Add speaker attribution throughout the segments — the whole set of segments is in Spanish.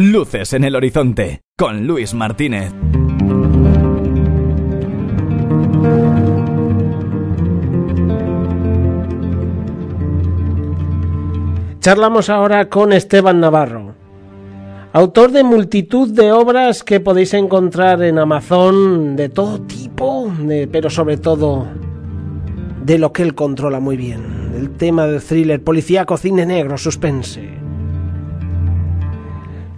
Speaker 1: Luces en el horizonte con Luis Martínez.
Speaker 2: Charlamos ahora con Esteban Navarro, autor de multitud de obras que podéis encontrar en Amazon de todo tipo, pero sobre todo de lo que él controla muy bien, el tema del thriller policíaco, cine negro, suspense.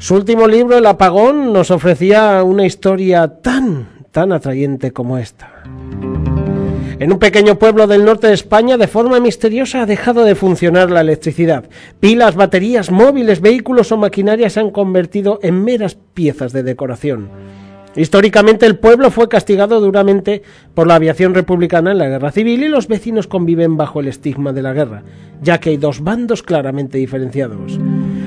Speaker 2: Su último libro, El apagón, nos ofrecía una historia tan, tan atrayente como esta. En un pequeño pueblo del norte de España, de forma misteriosa, ha dejado de funcionar la electricidad. Pilas, baterías, móviles, vehículos o maquinarias se han convertido en meras piezas de decoración. Históricamente el pueblo fue castigado duramente por la aviación republicana en la guerra civil y los vecinos conviven bajo el estigma de la guerra, ya que hay dos bandos claramente diferenciados.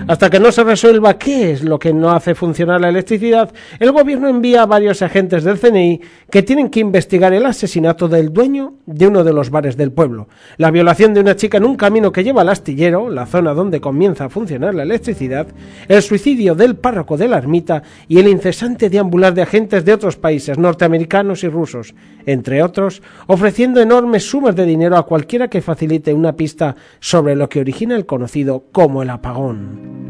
Speaker 2: Hasta que no se resuelva qué es lo que no hace funcionar la electricidad, el gobierno envía a varios agentes del CNI que tienen que investigar el asesinato del dueño de uno de los bares del pueblo, la violación de una chica en un camino que lleva al astillero, la zona donde comienza a funcionar la electricidad, el suicidio del párroco de la ermita y el incesante deambular de agentes de otros países norteamericanos y rusos, entre otros, ofreciendo enormes sumas de dinero a cualquiera que facilite una pista sobre lo que origina el conocido como el apagón.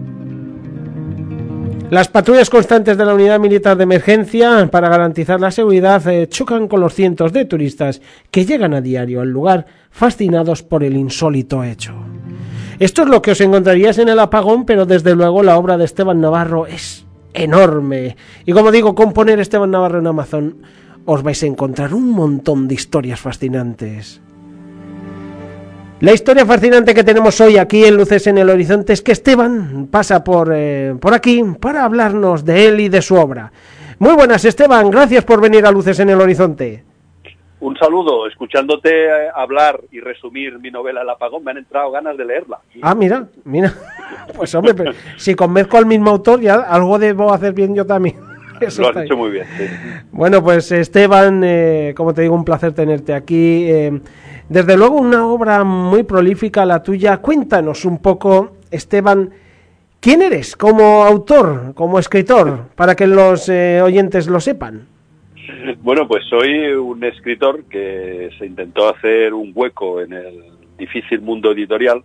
Speaker 2: Las patrullas constantes de la Unidad Militar de Emergencia para garantizar la seguridad eh, chocan con los cientos de turistas que llegan a diario al lugar fascinados por el insólito hecho. Esto es lo que os encontraríais en el apagón, pero desde luego la obra de Esteban Navarro es enorme. Y como digo, con poner Esteban Navarro en Amazon os vais a encontrar un montón de historias fascinantes. La historia fascinante que tenemos hoy aquí en Luces en el Horizonte es que Esteban pasa por, eh, por aquí para hablarnos de él y de su obra. Muy buenas, Esteban, gracias por venir a Luces en el Horizonte.
Speaker 3: Un saludo, escuchándote eh, hablar y resumir mi novela El apagón, me han entrado ganas de leerla.
Speaker 2: Ah, mira, mira. Pues hombre, pero si convenzco al mismo autor, ya algo debo hacer bien yo también.
Speaker 3: Eso Lo has hecho muy bien.
Speaker 2: Bueno, pues Esteban, eh, como te digo, un placer tenerte aquí. Desde luego una obra muy prolífica la tuya. Cuéntanos un poco, Esteban, ¿quién eres como autor, como escritor, para que los eh, oyentes lo sepan?
Speaker 3: Bueno, pues soy un escritor que se intentó hacer un hueco en el difícil mundo editorial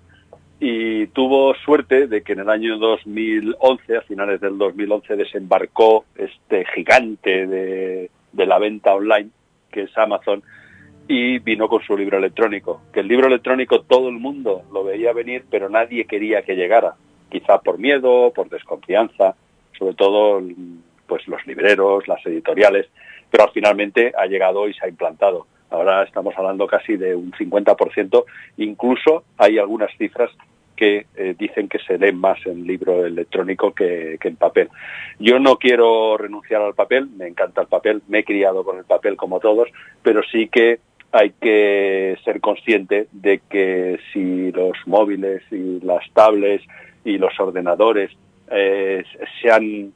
Speaker 3: y tuvo suerte de que en el año 2011, a finales del 2011, desembarcó este gigante de, de la venta online, que es Amazon, y vino con su libro electrónico, que el libro electrónico todo el mundo lo veía venir, pero nadie quería que llegara, quizá por miedo, por desconfianza, sobre todo pues los libreros, las editoriales, pero finalmente ha llegado y se ha implantado. Ahora estamos hablando casi de un 50%, incluso hay algunas cifras que eh, dicen que se leen más en libro electrónico que, que, en papel. Yo no quiero renunciar al papel, me encanta el papel, me he criado con el papel como todos, pero sí que hay que ser consciente de que si los móviles y las tablets y los ordenadores eh, se han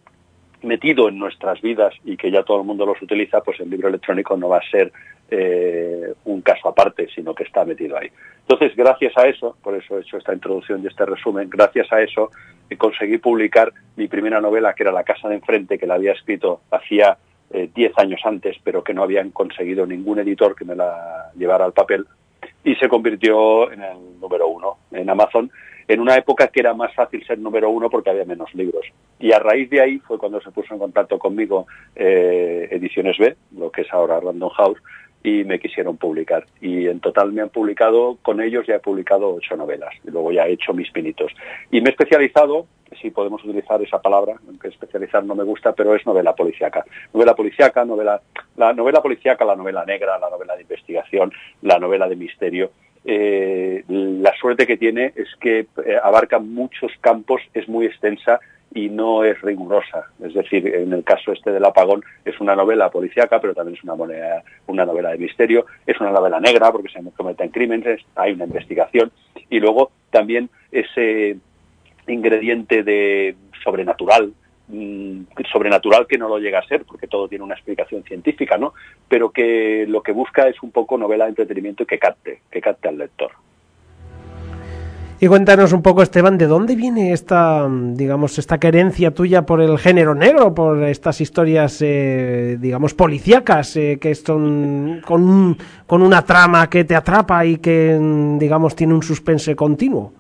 Speaker 3: metido en nuestras vidas y que ya todo el mundo los utiliza, pues el libro electrónico no va a ser eh, un caso aparte, sino que está metido ahí. Entonces, gracias a eso, por eso he hecho esta introducción y este resumen, gracias a eso conseguí publicar mi primera novela, que era La casa de enfrente, que la había escrito hacía 10 eh, años antes, pero que no habían conseguido ningún editor que me la llevara al papel, y se convirtió en el número uno en Amazon, en una época que era más fácil ser número uno porque había menos libros. Y a raíz de ahí fue cuando se puso en contacto conmigo eh, Ediciones B, lo que es ahora Random House, y me quisieron publicar. Y en total me han publicado, con ellos ya he publicado ocho novelas, y luego ya he hecho mis pinitos. Y me he especializado si podemos utilizar esa palabra, aunque especializar no me gusta, pero es novela policíaca. Novela policíaca, novela, la novela policíaca, la novela negra, la novela de investigación, la novela de misterio. Eh, la suerte que tiene es que eh, abarca muchos campos, es muy extensa y no es rigurosa. Es decir, en el caso este del apagón es una novela policíaca, pero también es una, moneda, una novela de misterio, es una novela negra porque se cometen crímenes, hay una investigación y luego también ese ingrediente de sobrenatural, mm, sobrenatural que no lo llega a ser, porque todo tiene una explicación científica, ¿no? Pero que lo que busca es un poco novela de entretenimiento que capte, que capte al lector.
Speaker 2: Y cuéntanos un poco, Esteban, ¿de dónde viene esta, digamos, esta querencia tuya por el género negro, por estas historias, eh, digamos, policíacas, eh, que son con, con una trama que te atrapa y que, digamos, tiene un suspense continuo?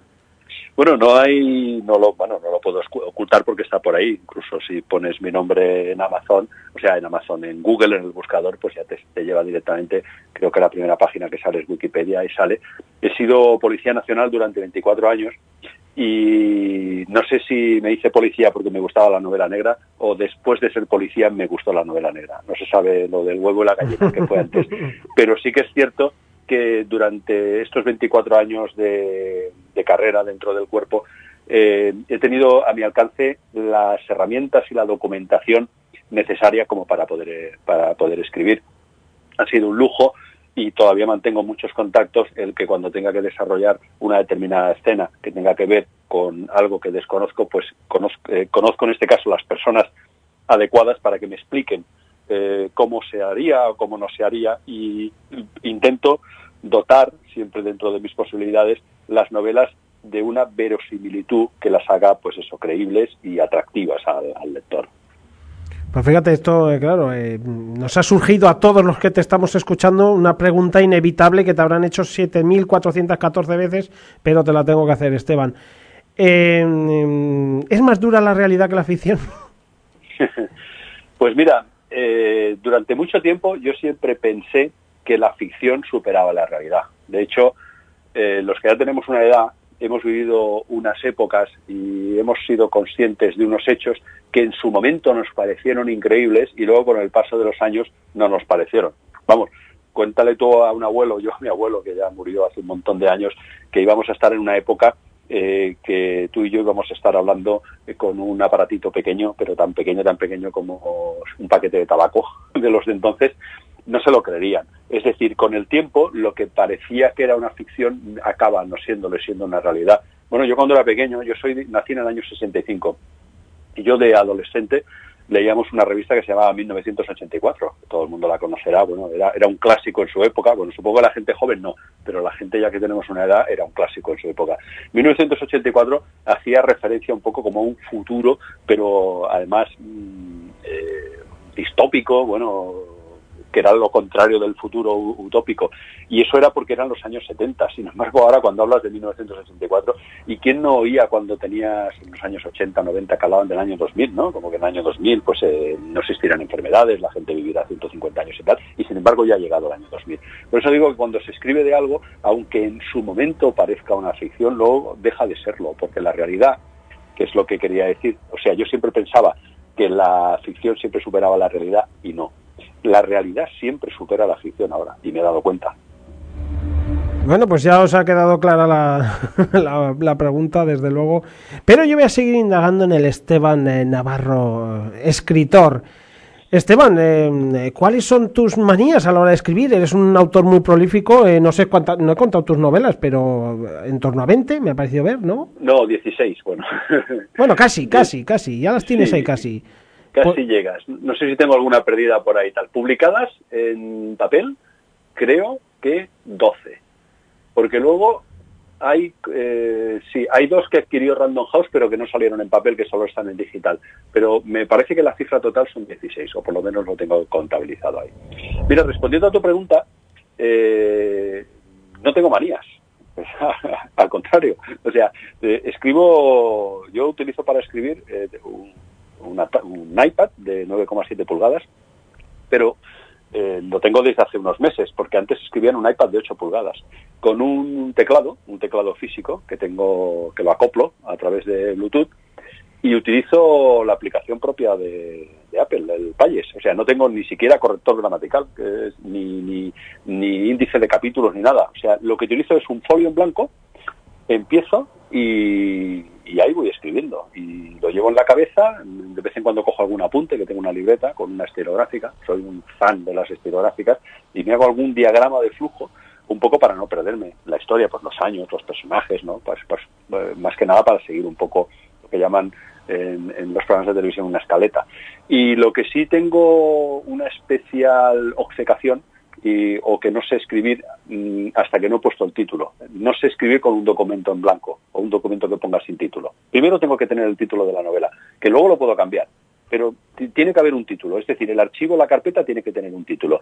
Speaker 3: Bueno, no hay, no lo, bueno, no lo puedo ocultar porque está por ahí. Incluso si pones mi nombre en Amazon, o sea, en Amazon, en Google, en el buscador, pues ya te, lleva directamente. Creo que la primera página que sale es Wikipedia y sale. He sido policía nacional durante 24 años y no sé si me hice policía porque me gustaba la novela negra o después de ser policía me gustó la novela negra. No se sabe lo del huevo y la gallina que fue antes, pero sí que es cierto que durante estos 24 años de, carrera dentro del cuerpo eh, he tenido a mi alcance las herramientas y la documentación necesaria como para poder, para poder escribir. Ha sido un lujo y todavía mantengo muchos contactos el que cuando tenga que desarrollar una determinada escena que tenga que ver con algo que desconozco, pues conozco, eh, conozco en este caso las personas adecuadas para que me expliquen eh, cómo se haría o cómo no se haría y intento dotar, siempre dentro de mis posibilidades, las novelas de una verosimilitud que las haga, pues eso, creíbles y atractivas al, lector.
Speaker 2: Pues fíjate, esto, eh, claro, eh, nos ha surgido a todos los que te estamos escuchando una pregunta inevitable que te habrán hecho 7.414 veces, pero te la tengo que hacer, Esteban. ¿Es más dura la realidad que la ficción?
Speaker 3: pues mira, eh, durante mucho tiempo yo siempre pensé que la ficción superaba la realidad. De hecho, eh, los que ya tenemos una edad hemos vivido unas épocas y hemos sido conscientes de unos hechos que en su momento nos parecieron increíbles y luego con el paso de los años no nos parecieron. Vamos, cuéntale tú a un abuelo, yo a mi abuelo que ya murió hace un montón de años, que íbamos a estar en una época eh, que tú y yo íbamos a estar hablando eh, con un aparatito pequeño, pero tan pequeño, tan pequeño como un paquete de tabaco de los de entonces, no se lo creerían. Es decir, con el tiempo, lo que parecía que era una ficción acaba no siéndolo, siendo una realidad. Bueno, yo cuando era pequeño, yo soy nací en el año 65, y yo de adolescente leíamos una revista que se llamaba 1984, todo el mundo la conocerá, bueno, era, era un clásico en su época, bueno, supongo que la gente joven no, pero la gente ya que tenemos una edad era un clásico en su época. 1984 hacía referencia un poco como un futuro, pero además mm, eh, distópico, bueno, que era lo contrario del futuro utópico. Y eso era porque eran los años 70. Sin embargo, ahora cuando hablas de 1964, ¿y quién no oía cuando tenías en los años 80, 90 que hablaban del año 2000, ¿no? Como que en el año 2000 pues eh, no existirán enfermedades, la gente vivirá 150 años y tal. Y sin embargo ya ha llegado el año 2000. Por eso digo que cuando se escribe de algo, aunque en su momento parezca una ficción, luego deja de serlo, porque la realidad, que es lo que quería decir, o sea, yo siempre pensaba que la ficción siempre superaba la realidad y no la realidad siempre supera la ficción ahora, y me he dado cuenta.
Speaker 2: Bueno, pues ya os ha quedado clara la, la, pregunta, desde luego. Pero yo voy a seguir indagando en el Esteban eh, Navarro, eh, escritor. Esteban, eh, ¿cuáles son tus manías a la hora de escribir? Eres un autor muy prolífico, no sé cuántas, no he contado tus novelas, pero en torno a 20 me ha parecido ver, ¿no?
Speaker 3: No, 16, bueno.
Speaker 2: Bueno, casi, casi, casi, ya las tienes ahí casi.
Speaker 3: Casi llegas. No sé si tengo alguna perdida por ahí tal. Publicadas en papel, creo que 12. Porque luego hay, eh, sí, hay dos que adquirió Random House, pero que no salieron en papel, que solo están en digital. Pero me parece que la cifra total son 16, o por lo menos lo tengo contabilizado ahí. Mira, respondiendo a tu pregunta, eh, no tengo manías. Al contrario, o sea, eh, escribo, yo utilizo para escribir un un iPad de 9,7 pulgadas, pero eh, lo tengo desde hace unos meses, porque antes escribía en un iPad de 8 pulgadas, con un teclado, un teclado físico que tengo, que lo acoplo a través de Bluetooth, y utilizo la aplicación propia de, Apple, el Pages. O sea, no tengo ni siquiera corrector gramatical, ni, ni, ni índice de capítulos, ni nada. O sea, lo que utilizo es un folio en blanco, empiezo y, ahí voy escribiendo. Y lo llevo en la cabeza, de vez en cuando cojo algún apunte, que tengo una libreta con una estilográfica, soy un fan de las estilográficas, y me hago algún diagrama de flujo, un poco para no perderme la historia, pues los años, los personajes, ¿no? Pues, pues eh, más que nada para seguir un poco lo que llaman en, en, los programas de televisión una escaleta. Y lo que sí tengo una especial obcecación y, o que no sé escribir mm, hasta que no he puesto el título. No sé escribir con un documento en blanco o un documento que ponga sin título. Primero tengo que tener el título de la novela, que luego lo puedo cambiar pero tiene que haber un título, es decir, el archivo, la carpeta tiene que tener un título.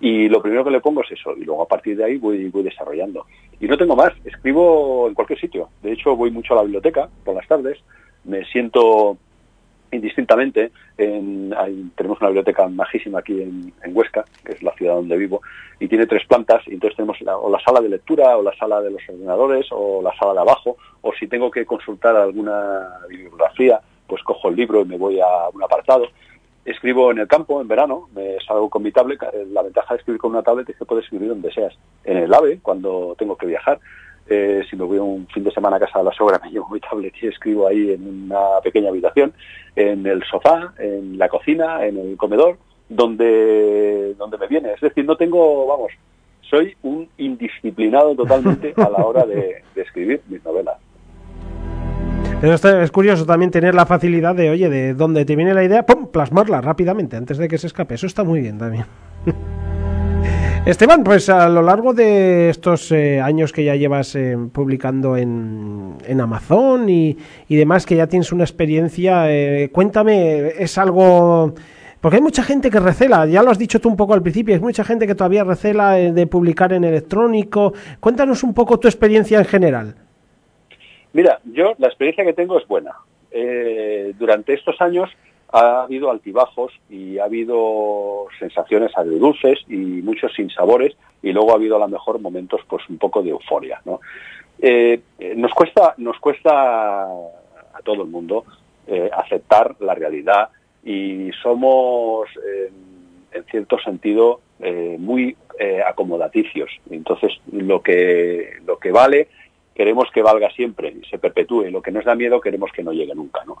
Speaker 3: Y lo primero que le pongo es eso, y luego a partir de ahí voy, voy desarrollando. Y no tengo más, escribo en cualquier sitio. De hecho, voy mucho a la biblioteca por las tardes, me siento indistintamente. En, tenemos una biblioteca majísima aquí en, Huesca, que es la ciudad donde vivo, y tiene tres plantas, y entonces tenemos o la sala de lectura, o la sala de los ordenadores, o la sala de abajo, o si tengo que consultar alguna bibliografía, pues cojo el libro y me voy a un apartado. Escribo en el campo, en verano, me salgo con mi. La ventaja de escribir con una tablet es que puedes escribir donde seas. En el AVE, cuando tengo que viajar. Eh, si me voy un fin de semana a casa de la sogra, me llevo mi tablet y escribo ahí en una pequeña habitación, en el sofá, en la cocina, en el comedor, donde, donde me viene. Es decir, no tengo, vamos, soy un indisciplinado totalmente a la hora de escribir mis novelas
Speaker 2: es curioso también tener la facilidad de, oye, de donde te viene la idea, ¡pum! plasmarla rápidamente antes de que se escape. Eso está muy bien también. Esteban, pues a lo largo de estos eh, años que ya llevas eh, publicando en, en Amazon y, demás, que ya tienes una experiencia, eh, cuéntame, ¿es algo...? Porque hay mucha gente que recela, ya lo has dicho tú un poco al principio, hay mucha gente que todavía recela de publicar en electrónico. Cuéntanos un poco tu experiencia en general.
Speaker 3: Mira, yo la experiencia que tengo es buena. Eh, durante estos años ha habido altibajos y ha habido sensaciones agridulces y muchos sinsabores y luego ha habido a lo mejor momentos pues un poco de euforia. ¿no? Eh, nos cuesta nos cuesta a todo el mundo eh, aceptar la realidad y somos en cierto sentido muy acomodaticios entonces lo que lo que vale queremos que valga siempre y se perpetúe. Lo que nos da miedo queremos que no llegue nunca, ¿no?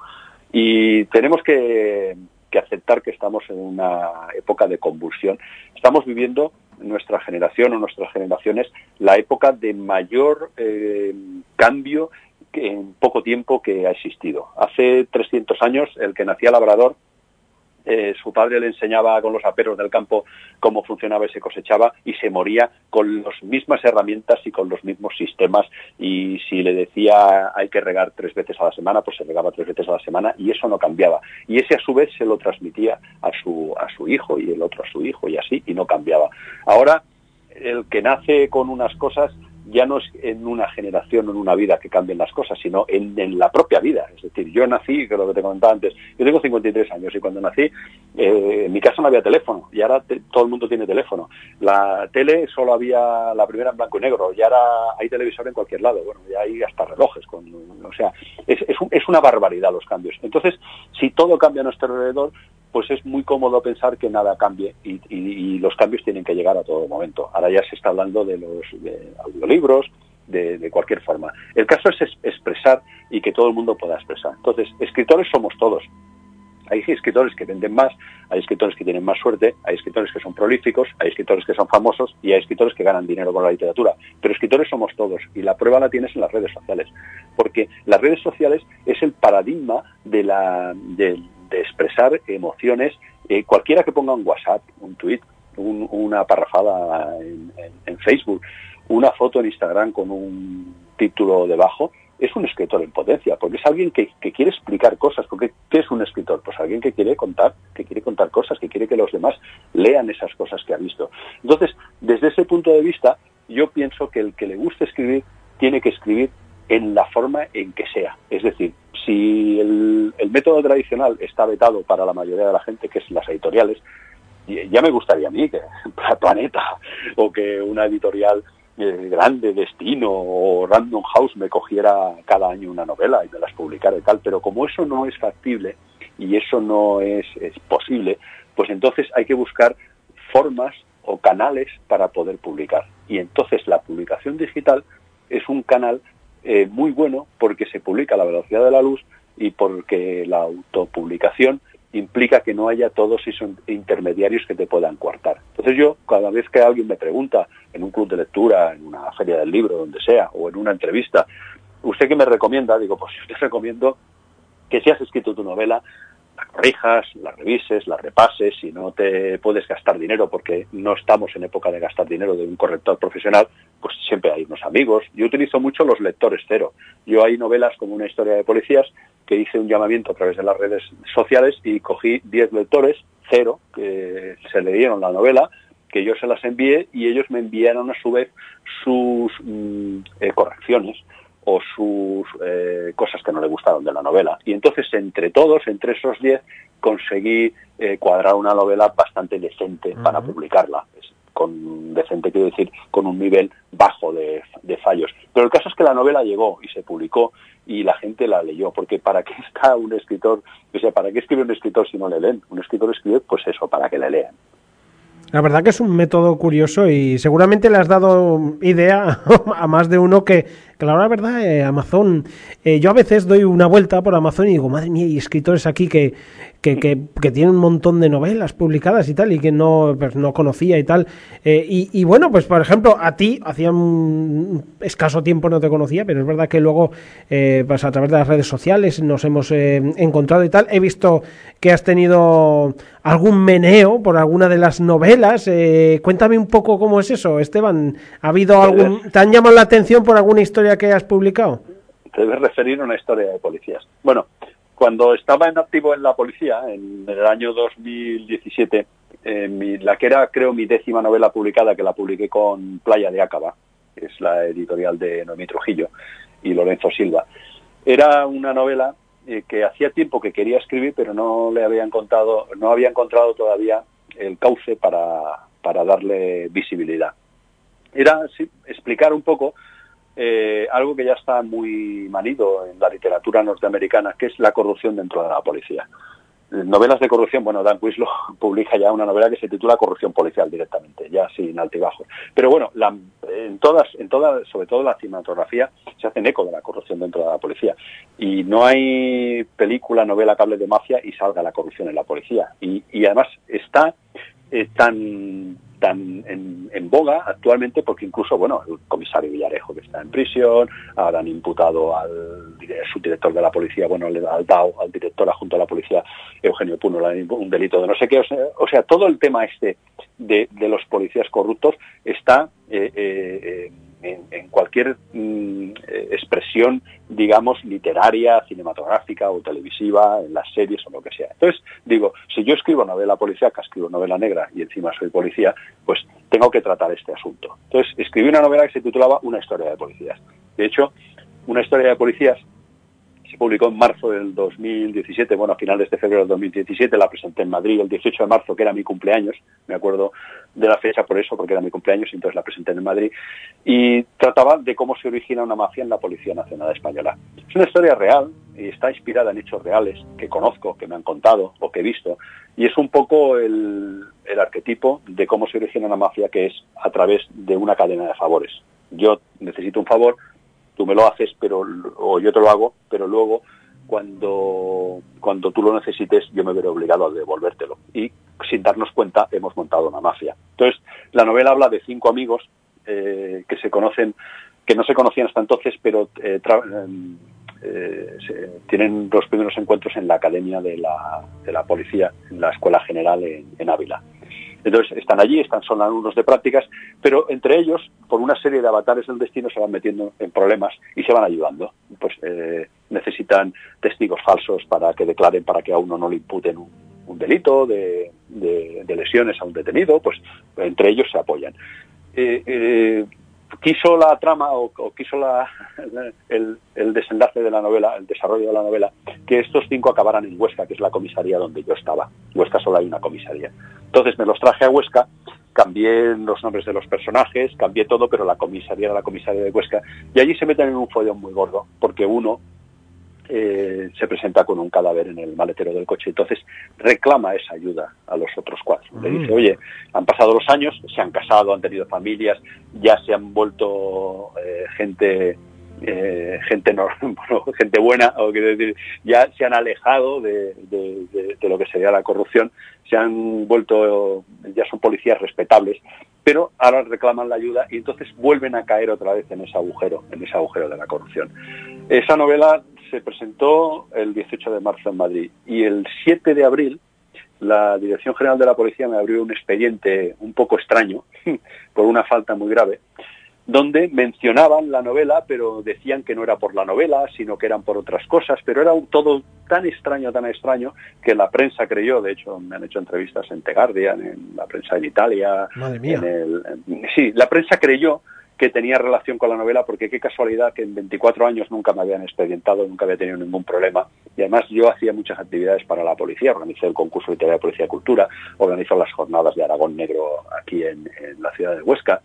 Speaker 3: Y tenemos que, aceptar que estamos en una época de convulsión. Estamos viviendo nuestra generación o nuestras generaciones la época de mayor eh, cambio en poco tiempo que ha existido. Hace 300 años, el que nacía labrador eh, su padre le enseñaba con los aperos del campo cómo funcionaba y se cosechaba y se moría con las mismas herramientas y con los mismos sistemas y si le decía hay que regar tres veces a la semana, pues se regaba tres veces a la semana y eso no cambiaba. Y ese a su vez se lo transmitía a su, a su hijo y el otro a su hijo y así y no cambiaba. Ahora, el que nace con unas cosas ya no es en una generación o en una vida que cambien las cosas, sino en, la propia vida. Es decir, yo nací, que lo que te comentaba antes, yo tengo 53 años y cuando nací eh, en mi casa no había teléfono y ahora todo el mundo tiene teléfono. La tele solo había la primera en blanco y negro y ahora hay televisor en cualquier lado. Bueno, ya hay hasta relojes. Con, o sea, es, es, es una barbaridad los cambios. Entonces, si todo cambia a nuestro alrededor, pues es muy cómodo pensar que nada cambie y, los cambios tienen que llegar a todo momento. Ahora ya se está hablando de los audiolibros, de, cualquier forma. El caso es expresar y que todo el mundo pueda expresar. Entonces, escritores somos todos. Hay escritores que venden más, hay escritores que tienen más suerte, hay escritores que son prolíficos, hay escritores que son famosos y hay escritores que ganan dinero con la literatura. Pero escritores somos todos y la prueba la tienes en las redes sociales. Porque las redes sociales es el paradigma de la, de expresar emociones. Eh, cualquiera que ponga un WhatsApp, un tweet, una parrafada en, Facebook, una foto en Instagram con un título debajo, es un escritor en potencia, porque es alguien que, quiere explicar cosas. Porque, ¿Qué es un escritor? Pues alguien que quiere contar, que quiere contar cosas, que quiere que los demás lean esas cosas que ha visto. Entonces, desde ese punto de vista, yo pienso que el que le guste escribir tiene que escribir en la forma en que sea. Es decir, si el, método tradicional está vetado para la mayoría de la gente, que es las editoriales, ya me gustaría a mí que Planeta o que una editorial eh, grande, Destino o Random House me cogiera cada año una novela y me las publicara y tal, pero como eso no es factible y eso no es, es posible, pues entonces hay que buscar formas o canales para poder publicar. Y entonces la publicación digital es un canal eh, muy bueno porque se publica a la velocidad de la luz y porque la autopublicación implica que no haya todos esos intermediarios que te puedan coartar. Entonces yo, cada vez que alguien me pregunta en un club de lectura, en una feria del libro, donde sea, o en una entrevista, ¿usted qué me recomienda? Digo, pues yo te recomiendo que si has escrito tu novela, la corrijas, la revises, la repases, si no te puedes gastar dinero porque no estamos en época de gastar dinero de un corrector profesional, pues siempre hay unos amigos. Yo utilizo mucho los lectores cero. Yo hay novelas como una historia de policías que hice un llamamiento a través de las redes sociales y cogí 10 lectores cero que se leyeron la novela, que yo se las envié y ellos me enviaron a su vez sus mm, eh, correcciones o sus eh, cosas que no le gustaron de la novela. Y entonces, entre todos, entre esos diez, conseguí eh, cuadrar una novela bastante decente para publicarla. Con decente quiero decir, con un nivel bajo de, fallos. Pero el caso es que la novela llegó y se publicó y la gente la leyó, porque ¿para qué está un escritor? O sea, ¿para qué escribe un escritor si no le leen? Un escritor escribe, pues eso, para que le lean.
Speaker 2: La verdad que es un método curioso y seguramente le has dado idea a más de uno que, que la verdad, eh, Amazon, eh, yo a veces doy una vuelta por Amazon y digo, madre mía, hay escritores aquí que, que, que, tienen un montón de novelas publicadas y tal y que no, pues, no conocía y tal. Eh, y, bueno, pues por ejemplo, a ti, hacía un escaso tiempo no te conocía, pero es verdad que luego, pues a través de las redes sociales nos hemos encontrado y tal. He visto que has tenido algún meneo por alguna de las novelas. Eh, cuéntame un poco cómo es eso, Esteban. ¿Ha habido algún, ¿Te han llamado la atención por alguna historia que has publicado?
Speaker 3: Te debes referir a una historia de policías. Bueno, cuando estaba en activo en la policía, en el año 2017, eh, la que era, creo, mi décima novela publicada, que la publiqué con Playa de Acaba, que es la editorial de Noemí Trujillo y Lorenzo Silva, era una novela eh, que hacía tiempo que quería escribir, pero no le había encontrado, no había encontrado todavía el cauce para, para darle visibilidad. Era explicar un poco eh, algo que ya está muy manido en la literatura norteamericana, que es la corrupción dentro de la policía novelas de corrupción, bueno, Dan Quislo publica ya una novela que se titula Corrupción policial directamente, ya sin altibajos. Pero bueno, en todas, en todas, sobre todo la cinematografía, se hacen eco de la corrupción dentro de la policía. Y no hay película, novela que hable de mafia y salga la corrupción en la policía. Y, y además está eh, tan tan en, boga actualmente porque incluso, bueno, el comisario Villarejo que está en prisión, ahora han imputado al subdirector de la policía, bueno, al DAO, al director adjunto de la policía, Eugenio Puno, un delito de no sé qué. O sea, todo el tema este de, los policías corruptos está eh, eh, en, cualquier mm, expresión, digamos, literaria, cinematográfica o televisiva, en las series o lo que sea. Entonces, digo, si yo escribo novela policíaca, escribo novela negra y encima soy policía, pues tengo que tratar este asunto. Entonces, escribí una novela que se titulaba Una historia de policías. De hecho, una historia de policías publicó en marzo del 2017, bueno, a finales de febrero del 2017, la presenté en Madrid el 18 de marzo, que era mi cumpleaños, me acuerdo de la fecha por eso, porque era mi cumpleaños, y entonces la presenté en Madrid, y trataba de cómo se origina una mafia en la Policía Nacional Española. Es una historia real y está inspirada en hechos reales que conozco, que me han contado o que he visto, y es un poco el, el arquetipo de cómo se origina una mafia, que es a través de una cadena de favores. Yo necesito un favor, tú me lo haces, pero o yo te lo hago, pero luego cuando cuando tú lo necesites yo me veré obligado a devolvértelo y sin darnos cuenta hemos montado una mafia. Entonces la novela habla de cinco amigos eh, que se conocen, que no se conocían hasta entonces, pero eh, eh, tienen los primeros encuentros en la academia de la, de la policía, en la escuela general en Ávila. Entonces están allí, están son alumnos de prácticas, pero entre ellos, por una serie de avatares del destino, se van metiendo en problemas y se van ayudando. Pues eh, necesitan testigos falsos para que declaren, para que a uno no le imputen un, delito de, lesiones a un detenido, pues entre ellos se apoyan. Eh, eh, quiso la trama o, quiso la, el, el, desenlace de la novela, el desarrollo de la novela, que estos cinco acabaran en Huesca, que es la comisaría donde yo estaba. Huesca solo hay una comisaría. Entonces me los traje a Huesca, cambié los nombres de los personajes, cambié todo, pero la comisaría era la comisaría de Huesca. Y allí se meten en un follón muy gordo, porque uno eh, se presenta con un cadáver en el maletero del coche. Entonces reclama esa ayuda a los otros cuatro. Le dice, mm. oye, han pasado los años, se han casado, han tenido familias, ya se han vuelto eh, gente eh, gente no, gente buena, o quiero decir, ya se han alejado de, lo que sería la corrupción, se han vuelto, ya son policías respetables, pero ahora reclaman la ayuda y entonces vuelven a caer otra vez en ese agujero, en ese agujero de la corrupción. Esa novela se presentó el 18 de marzo en Madrid y el 7 de abril la Dirección General de la Policía me abrió un expediente un poco extraño por una falta muy grave donde mencionaban la novela, pero decían que no era por la novela, sino que eran por otras cosas, pero era todo tan extraño, tan extraño, que la prensa creyó, de hecho me han hecho entrevistas en The Guardian, en la prensa en Italia,
Speaker 2: Madre mía.
Speaker 3: En el, sí, la prensa creyó que tenía relación con la novela, porque qué casualidad que en 24 años nunca me habían expedientado, nunca había tenido ningún problema. Y además yo hacía muchas actividades para la policía, organizé el concurso literario de Policía y Cultura, organizó las jornadas de Aragón Negro aquí en, en la ciudad de Huesca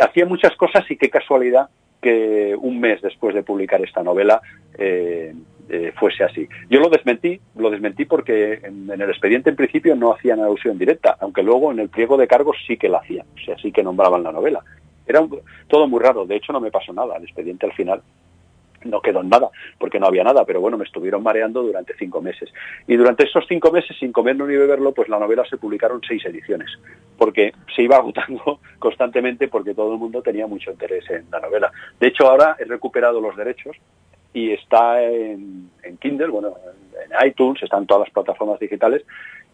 Speaker 3: hacía muchas cosas y qué casualidad que un mes después de publicar esta novela eh, eh, fuese así. Yo lo desmentí, lo desmentí porque en, el expediente en principio no hacían alusión directa, aunque luego en el pliego de cargos sí que la hacían, o sea, sí que nombraban la novela. Era un, todo muy raro, de hecho no me pasó nada, el expediente al final no quedó nada, porque no había nada, pero bueno, me estuvieron mareando durante cinco meses. Y durante esos cinco meses, sin comerlo ni beberlo, pues la novela se publicaron seis ediciones, porque se iba agotando constantemente porque todo el mundo tenía mucho interés en la novela. De hecho, ahora he recuperado los derechos y está en, en Kindle, bueno, en iTunes, está en todas las plataformas digitales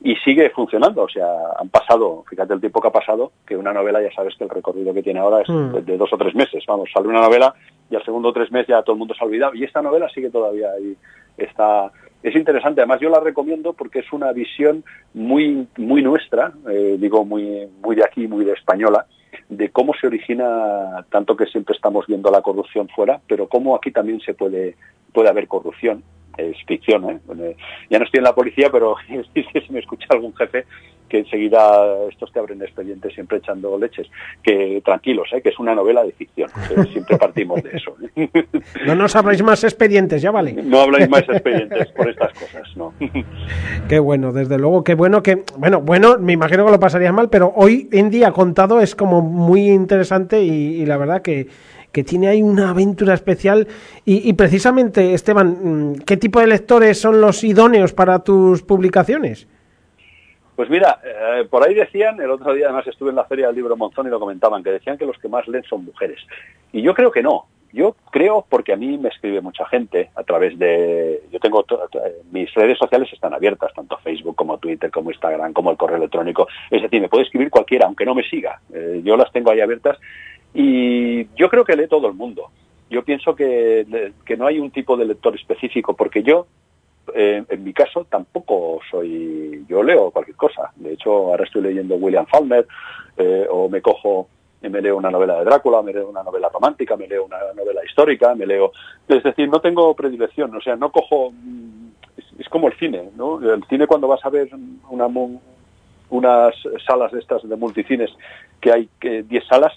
Speaker 3: y sigue funcionando. O sea, han pasado, fíjate el tiempo que ha pasado, que una novela ya sabes que el recorrido que tiene ahora es
Speaker 2: Mm.
Speaker 3: de, dos o tres meses. Vamos, sale una novela y al segundo o tres meses ya todo el mundo se ha olvidado. Y esta novela sigue todavía ahí. Está, es interesante. Además, yo la recomiendo porque es una visión muy, muy nuestra, eh, digo, muy, muy de aquí, muy de española, de cómo se origina, tanto que siempre estamos viendo la corrupción fuera, pero cómo aquí también se puede, puede haber corrupción. Es ficción, ¿eh? Ya no estoy en la policía, pero si me escucha algún jefe que enseguida estos que abren expedientes siempre echando leches, que tranquilos, ¿eh? que es una novela de ficción, siempre partimos de eso. ¿eh?
Speaker 2: No nos habláis más expedientes, ya vale.
Speaker 3: No habláis más expedientes por estas cosas, no.
Speaker 2: Qué bueno, desde luego, qué bueno que, bueno, bueno, me imagino que lo pasarías mal, pero hoy en día contado es como muy interesante y, y la verdad que, que tiene ahí una aventura especial. Y, y, precisamente, Esteban, ¿qué tipo de lectores son los idóneos para tus publicaciones?
Speaker 3: Pues mira, eh, por ahí decían, el otro día además estuve en la feria del libro Monzón y lo comentaban, que decían que los que más leen son mujeres. Y yo creo que no. Yo creo, porque a mí me escribe mucha gente a través de... Yo tengo... Mis redes sociales están abiertas, tanto Facebook como Twitter, como Instagram, como el correo electrónico. Es decir, me puede escribir cualquiera, aunque no me siga. Eh, yo las tengo ahí abiertas y yo creo que lee todo el mundo. Yo pienso que, que no hay un tipo de lector específico, porque yo, eh, en mi caso, tampoco soy... Yo leo cualquier cosa. De hecho, ahora estoy leyendo William Faulkner, eh, o me cojo me leo una novela de Drácula, me leo una novela romántica, me leo una novela histórica, me leo... Es decir, no tengo predilección, o sea, no cojo... Es, es como el cine, ¿no? El cine cuando vas a ver una, unas salas de estas de multicines que hay 10 salas,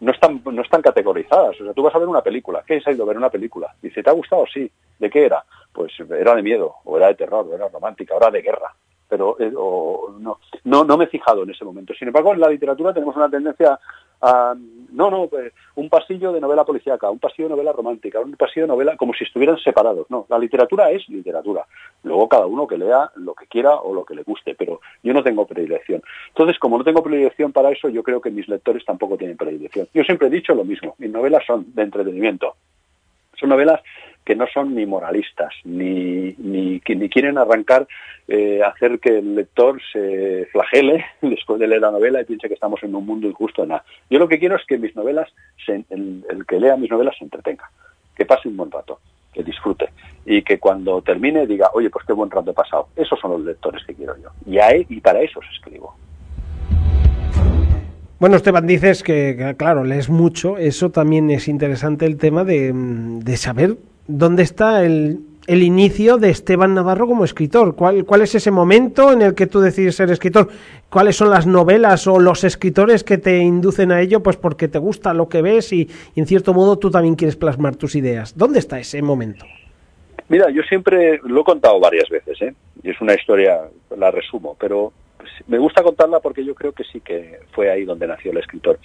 Speaker 3: no están, no están categorizadas. O sea, tú vas a ver una película. ¿Qué has ido a ver una película? Dice, ¿te ha gustado? Sí. ¿De qué era? Pues era de miedo, o era de terror, o era romántica, o era de guerra pero eh, o, no, no, no me he fijado en ese momento. Sin embargo, en la literatura tenemos una tendencia a, no, no, pues, un pasillo de novela policíaca, un pasillo de novela romántica, un pasillo de novela como si estuvieran separados. No, la literatura es literatura. Luego cada uno que lea lo que quiera o lo que le guste, pero yo no tengo predilección. Entonces, como no tengo predilección para eso, yo creo que mis lectores tampoco tienen predilección. Yo siempre he dicho lo mismo, mis novelas son de entretenimiento. Son novelas que no son ni moralistas, ni, ni, ni quieren arrancar, eh, hacer que el lector se flagele después de leer la novela y piense que estamos en un mundo injusto. Nada. Yo lo que quiero es que mis novelas, se, el, que lea mis novelas se entretenga, que pase un buen rato, que disfrute y que cuando termine diga, oye, pues qué buen rato he pasado. Esos son los lectores que quiero yo. Y, ahí, y para eso escribo.
Speaker 2: Bueno, Esteban, dices que, claro, lees mucho. Eso también es interesante el tema de, de saber dónde está el, el, inicio de Esteban Navarro como escritor. ¿Cuál, ¿Cuál es ese momento en el que tú decides ser escritor? ¿Cuáles son las novelas o los escritores que te inducen a ello? Pues porque te gusta lo que ves y, en cierto modo tú también quieres plasmar tus ideas. ¿Dónde está ese momento?
Speaker 3: Mira, yo siempre lo he contado varias veces, ¿eh? y es una historia, la resumo, pero me gusta contarla porque yo creo que sí que fue ahí donde nació el escritor.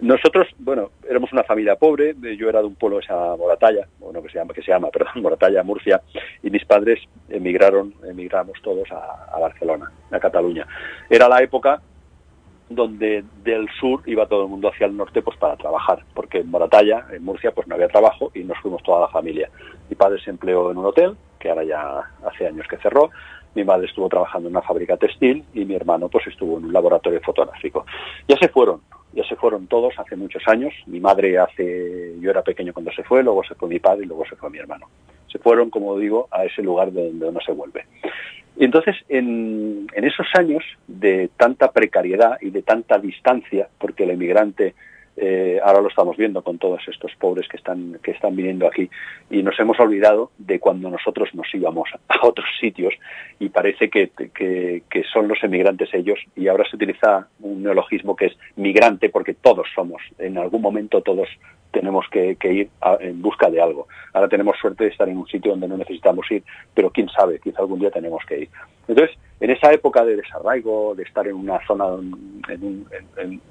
Speaker 3: Nosotros, bueno, éramos una familia pobre, yo era de un pueblo que Moratalla, bueno, que se llama, que se llama, perdón, Moratalla, Murcia, y mis padres emigraron, emigramos todos a, a Barcelona, a Cataluña. Era la época donde del sur iba todo el mundo hacia el norte pues para trabajar, porque en Moratalla, en Murcia, pues no había trabajo y nos fuimos toda la familia. Mi padre se empleó en un hotel, que ahora ya hace años que cerró, mi madre estuvo trabajando en una fábrica textil y mi hermano pues estuvo en un laboratorio fotográfico. Ya se fueron, ya se fueron todos hace muchos años. Mi madre hace, yo era pequeño cuando se fue, luego se fue mi padre y luego se fue mi hermano. Se fueron, como digo, a ese lugar de donde no se vuelve. Y entonces, en, en, esos años de tanta precariedad y de tanta distancia, porque el emigrante, eh, ahora lo estamos viendo con todos estos pobres que están, que están viniendo aquí, y nos hemos olvidado de cuando nosotros nos íbamos a otros sitios, y parece que, que, que son los emigrantes ellos, y ahora se utiliza un neologismo que es migrante, porque todos somos, en algún momento todos tenemos que, ir a, en busca de algo. Ahora tenemos suerte de estar en un sitio donde no necesitamos ir, pero quién sabe, quizá algún día tenemos que ir. Entonces, en esa época de desarraigo, de estar en una zona, en, un,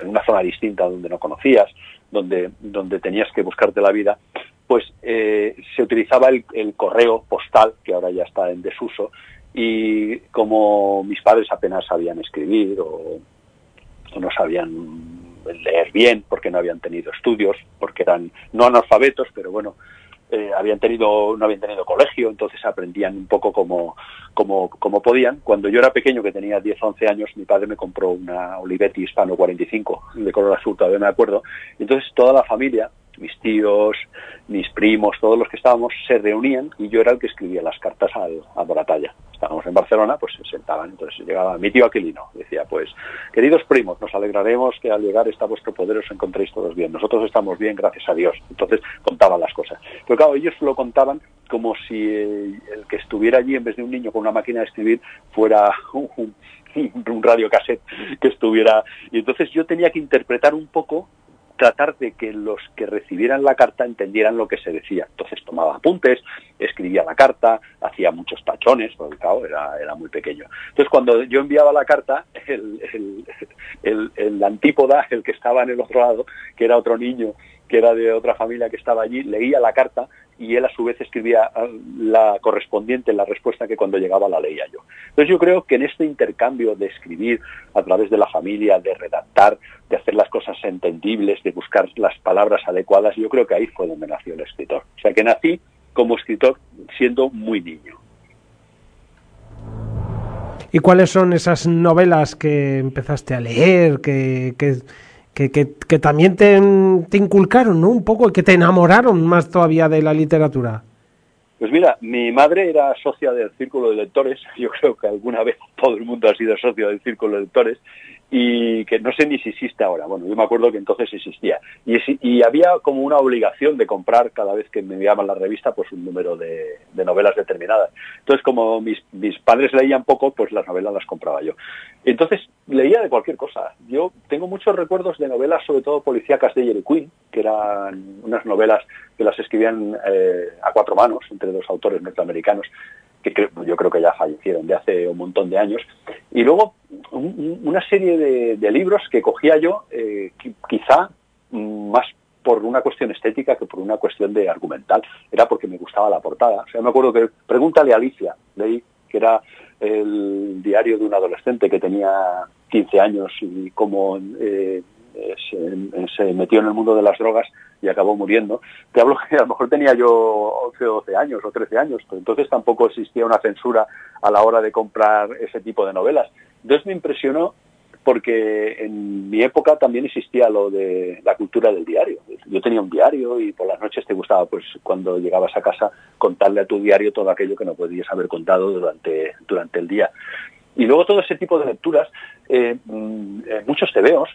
Speaker 3: una zona distinta donde no conocías, donde, donde tenías que buscarte la vida, pues eh, se utilizaba el, correo postal, que ahora ya está en desuso, y como mis padres apenas sabían escribir o no sabían leer bien porque no habían tenido estudios, porque eran no analfabetos, pero bueno, eh, habían tenido, no habían tenido colegio, entonces aprendían un poco como, como, como podían. Cuando yo era pequeño, que tenía 10, 11 años, mi padre me compró una Olivetti Hispano 45 de color azul, todavía me acuerdo. Entonces toda la familia, mis tíos, mis primos, todos los que estábamos, se reunían y yo era el que escribía las cartas al, a Moratalla. Estábamos en Barcelona, pues se sentaban, entonces llegaba mi tío Aquilino, decía, pues, queridos primos, nos alegraremos que al llegar está vuestro poder os encontréis todos bien. Nosotros estamos bien, gracias a Dios. Entonces contaban las cosas. Pero claro, ellos lo contaban como si el, el que estuviera allí, en vez de un niño con una máquina de escribir, fuera un, un, un radio cassette que estuviera. Y entonces yo tenía que interpretar un poco tratar de que los que recibieran la carta entendieran lo que se decía. Entonces tomaba apuntes, escribía la carta, hacía muchos tachones, porque claro, era, era muy pequeño. Entonces cuando yo enviaba la carta, el, el, el, el antípoda, el que estaba en el otro lado, que era otro niño, que era de otra familia que estaba allí, leía la carta y él a su vez escribía la correspondiente, la respuesta que cuando llegaba la leía yo. Entonces yo creo que en este intercambio de escribir a través de la familia, de redactar, de hacer las cosas entendibles, de buscar las palabras adecuadas, yo creo que ahí fue donde nació el escritor. O sea que nací como escritor siendo muy niño.
Speaker 2: ¿Y cuáles son esas novelas que empezaste a leer, que, que, que, que también te, te, inculcaron, ¿no? Un poco, que te enamoraron más todavía de la literatura.
Speaker 3: Pues mira, mi madre era socia del Círculo de Lectores, yo creo que alguna vez todo el mundo ha sido socio del Círculo de Lectores, y que no sé ni si existe ahora. Bueno, yo me acuerdo que entonces existía. Y, y había como una obligación de comprar cada vez que me enviaban la revista pues un número de, de novelas determinadas. Entonces, como mis, mis, padres leían poco, pues las novelas las compraba yo. Entonces, leía de cualquier cosa. Yo tengo muchos recuerdos de novelas, sobre todo policíacas de Jerry Quinn, que eran unas novelas que las escribían eh, a cuatro manos entre dos autores norteamericanos que yo creo que ya fallecieron de hace un montón de años. Y luego un, una serie de, de, libros que cogía yo, eh, quizá más por una cuestión estética que por una cuestión de argumental. Era porque me gustaba la portada. O sea, me acuerdo que Pregúntale a Alicia, leí que era el diario de un adolescente que tenía 15 años y cómo eh, se, metió en el mundo de las drogas y acabó muriendo. Te hablo que a lo mejor tenía yo 11 o 12 años o 13 años, entonces tampoco existía una censura a la hora de comprar ese tipo de novelas. Entonces me impresionó porque en mi época también existía lo de la cultura del diario. Yo tenía un diario y por las noches te gustaba, pues cuando llegabas a casa, contarle a tu diario todo aquello que no podías haber contado durante, durante el día. Y luego todo ese tipo de lecturas, eh, muchos tebeos,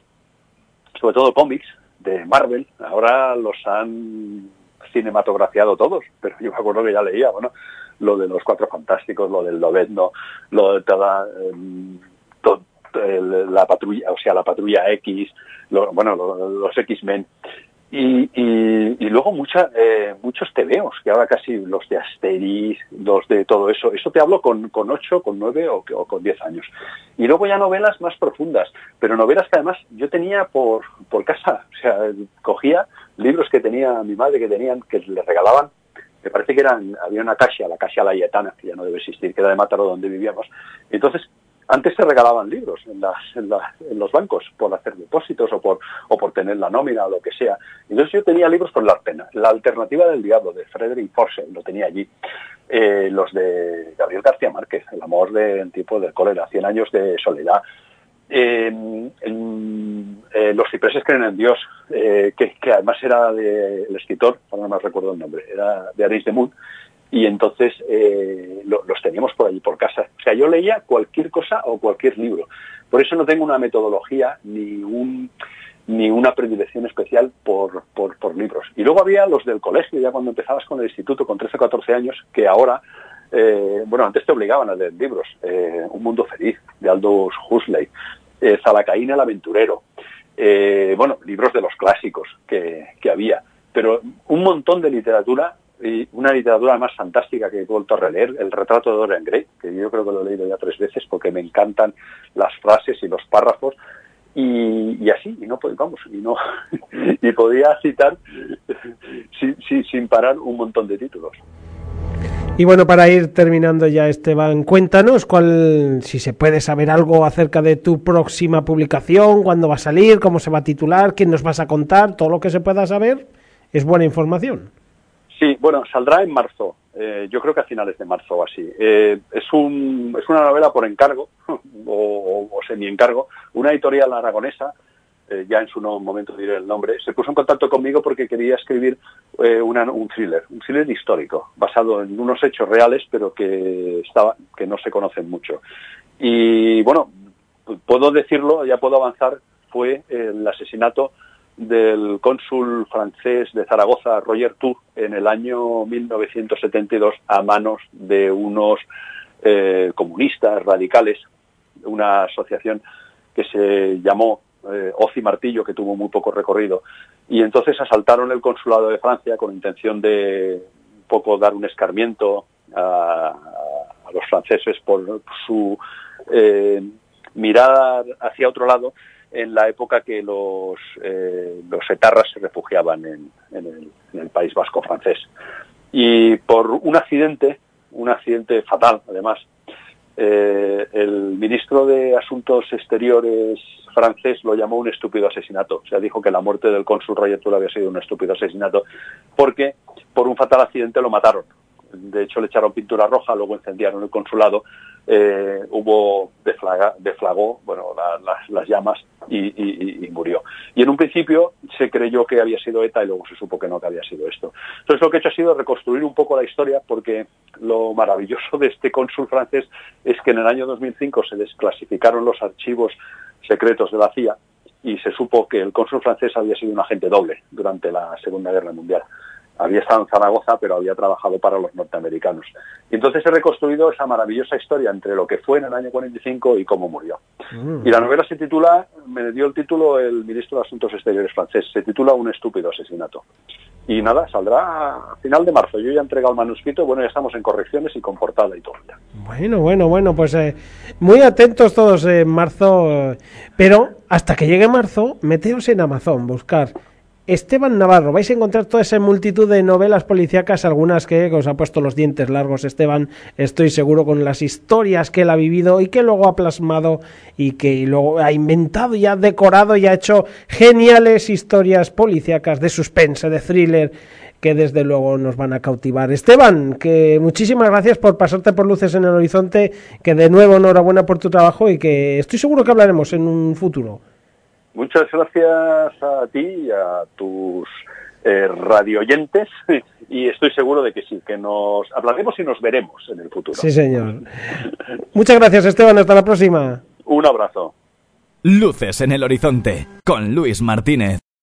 Speaker 3: sobre todo cómics de Marvel, ahora los han cinematografiado todos, pero yo me acuerdo que ya leía, bueno, lo de los Cuatro Fantásticos, lo del Lobezno, lo de toda to, el, la patrulla, o sea, la patrulla X, lo, bueno, lo, los X-Men. Y, y, y, luego mucha, eh, muchos tebeos, que ahora casi los de Asterix, los de todo eso. Eso te hablo con, con 8, con 9 o, o con 10 años. Y luego ya novelas más profundas, pero novelas que además yo tenía por, por casa. O sea, cogía libros que tenía mi madre, que tenían, que le regalaban me parece que eran, había una casia, la casia Layetana, que ya no debe existir, que era de Mátaro donde vivíamos. Entonces, antes se regalaban libros en, las, en, los bancos por hacer depósitos o por, tener la nómina o lo que sea. Entonces yo tenía libros por la pena. La alternativa del diablo de Frederick Forsyth lo tenía allí. Eh, los de Gabriel García Márquez, El amor de tipo de cólera, Cien años de soledad. Eh, eh, los cipreses creen en Dios, que, además era del escritor, ahora no me recuerdo el nombre, era de Aris de Moon, y entonces eh, los teníamos por allí por casa. O sea, yo leía cualquier cosa o cualquier libro. Por eso no tengo una metodología ni un ni una predilección especial por, por, libros. Y luego había los del colegio, ya cuando empezabas con el instituto con 13 o 14 años, que ahora, eh, bueno, antes te obligaban a leer libros. Eh, un mundo feliz, de Aldous Huxley, eh, Zalacaín el aventurero, bueno, libros de los clásicos que, que había, pero un montón de literatura y una literatura más fantástica que he vuelto a releer, El retrato de Dorian Gray, que yo creo que lo he leído ya tres veces porque me encantan las frases y los párrafos y, así, y no vamos, y no y podía citar sin, sin parar un montón de títulos.
Speaker 2: Y bueno, para ir terminando ya, Esteban, cuéntanos cuál, si se puede saber algo acerca de tu próxima publicación, cuándo va a salir, cómo se va a titular, quién nos vas a contar, todo lo que se pueda saber, es buena información.
Speaker 3: Sí, bueno, saldrá en marzo. Eh, yo creo que a finales de marzo o así. Eh, es, un, es una novela por encargo o, semi-encargo. Una editorial aragonesa, eh, ya en su momento diré el nombre, se puso en contacto conmigo porque quería escribir un thriller, un thriller histórico, basado en unos hechos reales, pero que, estaba, que no se conocen mucho. Y bueno, puedo decirlo, ya puedo avanzar, fue el asesinato del cónsul francés de Zaragoza, Roger Tour, en el año 1972 a manos de unos eh, comunistas radicales, una asociación que se llamó eh, Oci Martillo, que tuvo muy poco recorrido, y entonces asaltaron el consulado de Francia con intención de un poco dar un escarmiento a, los franceses por su eh, mirada hacia otro lado en la época que los, eh, los etarras se refugiaban en, el, País Vasco francés. Y por un accidente, un accidente fatal además, eh, el ministro de Asuntos Exteriores francés lo llamó un estúpido asesinato. O sea, dijo que la muerte del cónsul Roger había sido un estúpido asesinato porque por un fatal accidente lo mataron de hecho le echaron pintura roja, luego incendiaron el consulado, eh, hubo deflagó bueno, las llamas y, murió. Y en un principio se creyó que había sido ETA y luego se supo que no, que había sido esto. Entonces lo que he hecho ha sido reconstruir un poco la historia porque lo maravilloso de este cónsul francés es que en el año 2005 se desclasificaron los archivos secretos de la CIA y se supo que el cónsul francés había sido un agente doble durante la Segunda Guerra Mundial había estado en Zaragoza, pero había trabajado para los norteamericanos. Y entonces he reconstruido esa maravillosa historia entre lo que fue en el año 45 y cómo murió. Mm. Y la novela se titula, me dio el título el ministro de Asuntos Exteriores francés, se titula Un estúpido asesinato. Y nada, saldrá a final de marzo. Yo ya he entregado el manuscrito, bueno, ya estamos en correcciones y con portada y todo.
Speaker 2: Bueno, bueno, bueno, pues eh, muy atentos todos en marzo, pero hasta que llegue marzo, meteos en Amazon, buscar Esteban Navarro, vais a encontrar toda esa multitud de novelas policíacas, algunas que os ha puesto los dientes largos Esteban, estoy seguro con las historias que él ha vivido y que luego ha plasmado y que luego ha inventado y ha decorado y ha hecho geniales historias policíacas de suspense, de thriller que desde luego nos van a cautivar. Esteban, que muchísimas gracias por pasarte por luces en el horizonte, que de nuevo enhorabuena por tu trabajo y que estoy seguro que hablaremos en un futuro.
Speaker 3: Muchas gracias a ti y a tus eh, radioyentes y estoy seguro de que sí, que nos hablaremos y nos veremos en el futuro.
Speaker 2: Sí, señor. Muchas gracias, Esteban. Hasta la próxima.
Speaker 3: Un abrazo.
Speaker 1: Luces en el horizonte con Luis Martínez.